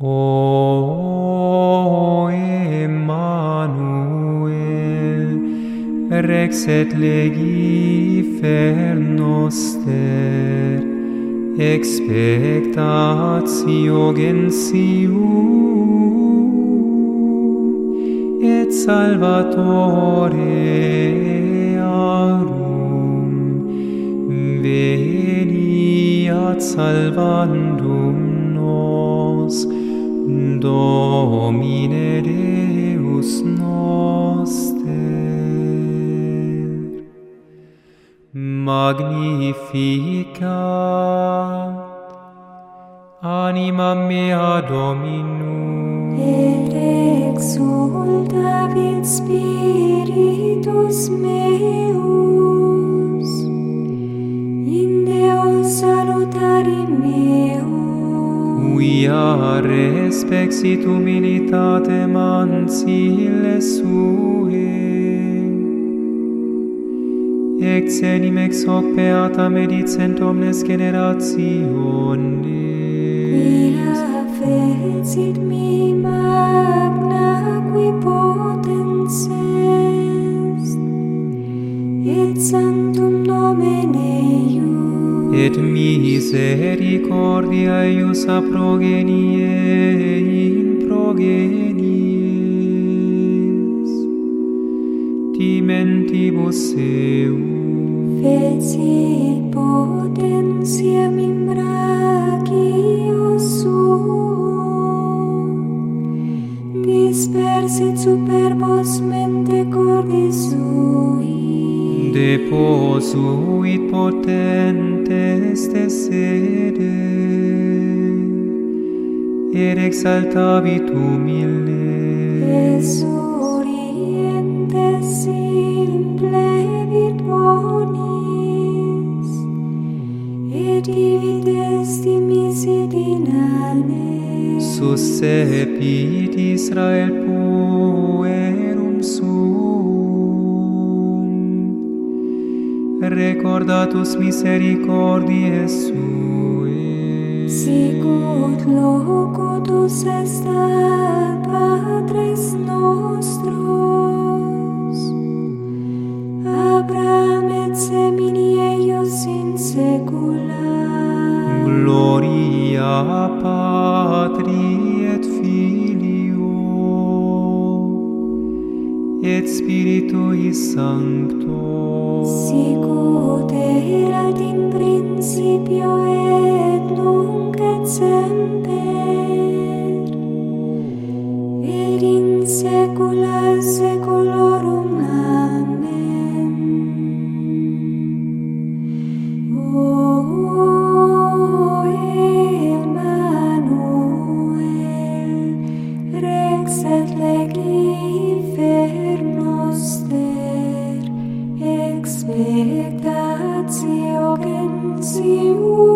O Emmanuel, Rex et legi fer noster, expectatio gensium, et salvatore arum, veni ad salvandum Domine Deus noster, magnificat anima mea Dominum. Et exultavit spiritus meus, quia respexit humilitate mansile sue. Ex enim ex hoc beata medicent omnes generationes quia fecit mi magna qui potens est. Et sanctus et misericordia eius a progenie in progenies. Timentibus eum, fecit potentiam in de posuit potentes tesere, et exaltavit humile. Resurientes simple vit bonis, et divit esti misidin ane. Suscepit Israel puer, recordatus misericordiae sue. Sicut locutus est ad Patres nostros, Abraham et semini eius in secula. Gloria Patria, et spiritui sancto. Sicut erat in principio et nunc et semper. Weg der Erziehung.